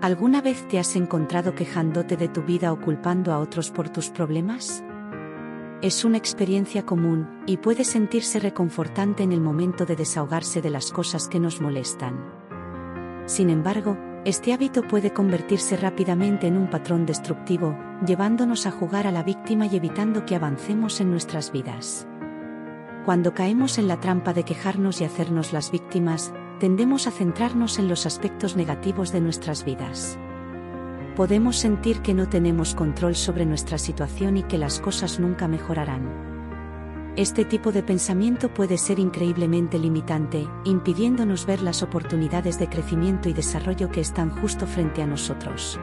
¿Alguna vez te has encontrado quejándote de tu vida o culpando a otros por tus problemas? Es una experiencia común, y puede sentirse reconfortante en el momento de desahogarse de las cosas que nos molestan. Sin embargo, este hábito puede convertirse rápidamente en un patrón destructivo, llevándonos a jugar a la víctima y evitando que avancemos en nuestras vidas. Cuando caemos en la trampa de quejarnos y hacernos las víctimas, tendemos a centrarnos en los aspectos negativos de nuestras vidas podemos sentir que no tenemos control sobre nuestra situación y que las cosas nunca mejorarán. Este tipo de pensamiento puede ser increíblemente limitante, impidiéndonos ver las oportunidades de crecimiento y desarrollo que están justo frente a nosotros.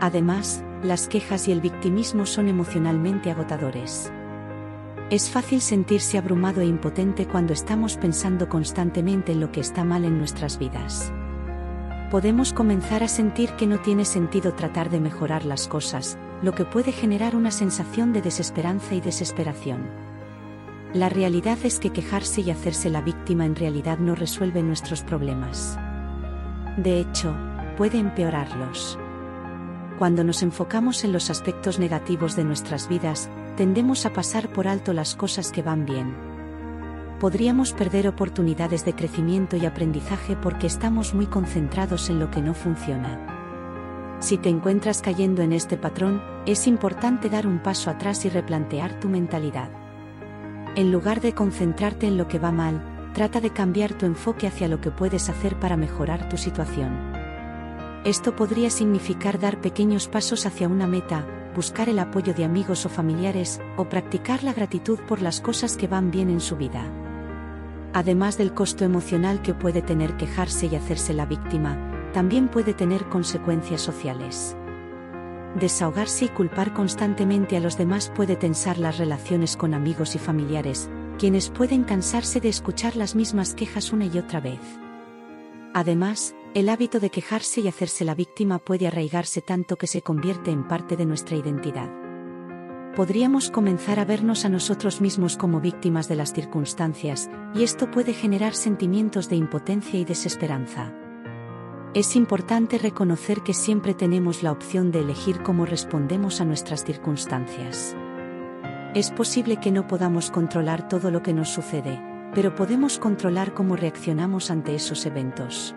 Además, las quejas y el victimismo son emocionalmente agotadores. Es fácil sentirse abrumado e impotente cuando estamos pensando constantemente en lo que está mal en nuestras vidas podemos comenzar a sentir que no tiene sentido tratar de mejorar las cosas, lo que puede generar una sensación de desesperanza y desesperación. La realidad es que quejarse y hacerse la víctima en realidad no resuelve nuestros problemas. De hecho, puede empeorarlos. Cuando nos enfocamos en los aspectos negativos de nuestras vidas, tendemos a pasar por alto las cosas que van bien podríamos perder oportunidades de crecimiento y aprendizaje porque estamos muy concentrados en lo que no funciona. Si te encuentras cayendo en este patrón, es importante dar un paso atrás y replantear tu mentalidad. En lugar de concentrarte en lo que va mal, trata de cambiar tu enfoque hacia lo que puedes hacer para mejorar tu situación. Esto podría significar dar pequeños pasos hacia una meta, buscar el apoyo de amigos o familiares, o practicar la gratitud por las cosas que van bien en su vida. Además del costo emocional que puede tener quejarse y hacerse la víctima, también puede tener consecuencias sociales. Desahogarse y culpar constantemente a los demás puede tensar las relaciones con amigos y familiares, quienes pueden cansarse de escuchar las mismas quejas una y otra vez. Además, el hábito de quejarse y hacerse la víctima puede arraigarse tanto que se convierte en parte de nuestra identidad podríamos comenzar a vernos a nosotros mismos como víctimas de las circunstancias, y esto puede generar sentimientos de impotencia y desesperanza. Es importante reconocer que siempre tenemos la opción de elegir cómo respondemos a nuestras circunstancias. Es posible que no podamos controlar todo lo que nos sucede, pero podemos controlar cómo reaccionamos ante esos eventos.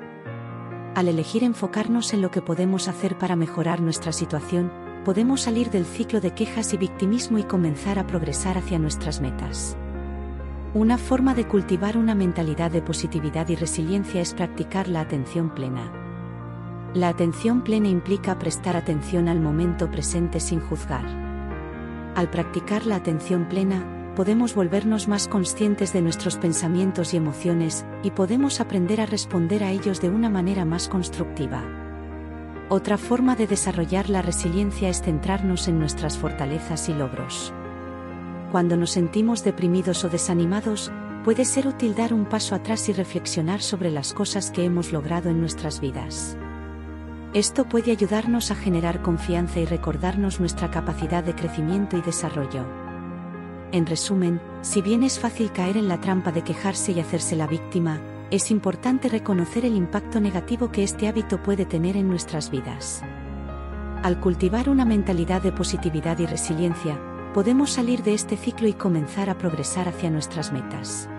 Al elegir enfocarnos en lo que podemos hacer para mejorar nuestra situación, podemos salir del ciclo de quejas y victimismo y comenzar a progresar hacia nuestras metas. Una forma de cultivar una mentalidad de positividad y resiliencia es practicar la atención plena. La atención plena implica prestar atención al momento presente sin juzgar. Al practicar la atención plena, podemos volvernos más conscientes de nuestros pensamientos y emociones, y podemos aprender a responder a ellos de una manera más constructiva. Otra forma de desarrollar la resiliencia es centrarnos en nuestras fortalezas y logros. Cuando nos sentimos deprimidos o desanimados, puede ser útil dar un paso atrás y reflexionar sobre las cosas que hemos logrado en nuestras vidas. Esto puede ayudarnos a generar confianza y recordarnos nuestra capacidad de crecimiento y desarrollo. En resumen, si bien es fácil caer en la trampa de quejarse y hacerse la víctima, es importante reconocer el impacto negativo que este hábito puede tener en nuestras vidas. Al cultivar una mentalidad de positividad y resiliencia, podemos salir de este ciclo y comenzar a progresar hacia nuestras metas.